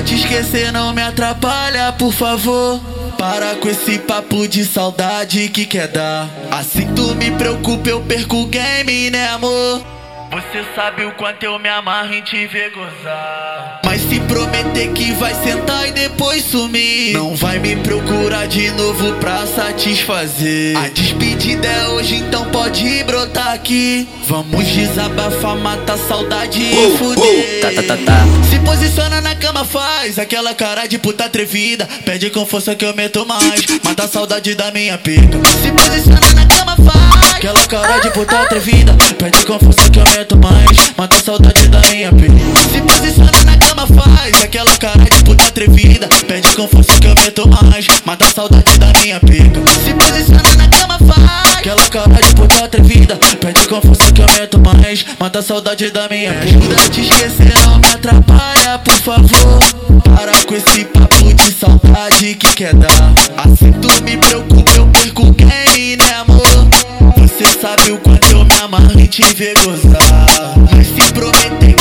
pra te esquecer, não me atrapalha, por favor. Para com esse papo de saudade que quer dar. Assim tu me preocupa, eu perco o game, né, amor? Você sabe o quanto eu me amarro em te ver gozar. Mas se prometer que vai sentar e depois sumir, não vai me procurar de novo pra satisfazer. A despedida é pode brotar aqui. Vamos desabafar, matar saudade e Oh, fuder. oh, tá, tá, tá, tá. Se posiciona na cama, faz aquela cara de puta atrevida. Pede com força que eu meto mais. Mata a saudade da minha pica. Se posiciona na cama, faz aquela cara de puta atrevida. Pede com força que eu meto mais. Mata a saudade da minha pica. Se posiciona na cama, faz aquela cara de puta atrevida. Pede com força que eu meto mais. Mata a saudade da minha pica. Se posiciona na cama, faz aquela cara de puta atrevida. Pede com força que eu meto mais. Mata a saudade da minha pica. Ajuda a te esquecer, não me atrapalha, por favor. Para com esse papo de saudade que quer dar. Assim tu me preocupa, eu perco game, né, amor? Você sabe o quanto eu me amarro em te ver gozar. Mas se prometer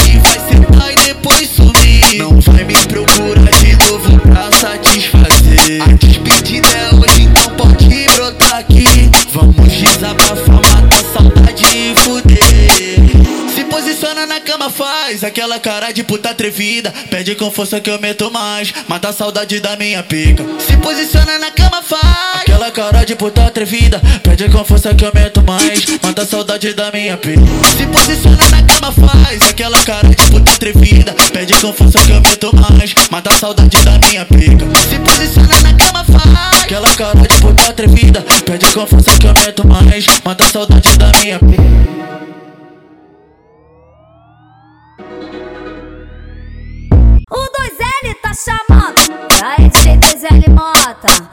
Vamos desabafar, matar saudade e fuder. Se posiciona na cama, faz aquela cara de puta atrevida. Pede com força que eu meto mais. Mata a saudade da minha pica. Se posiciona na cama, faz aquela cara de puta atrevida. Pede com força que eu meto mais. Mata a saudade da minha pica. Se posiciona na cama, faz aquela cara de puta atrevida. Pede com força que eu meto mais. Mata a saudade da minha pica. Aquela cara de puta atrevida. Pede força que eu meto mais. Mata a saudade da minha. O 2L tá chamando. DJ 2L, mano.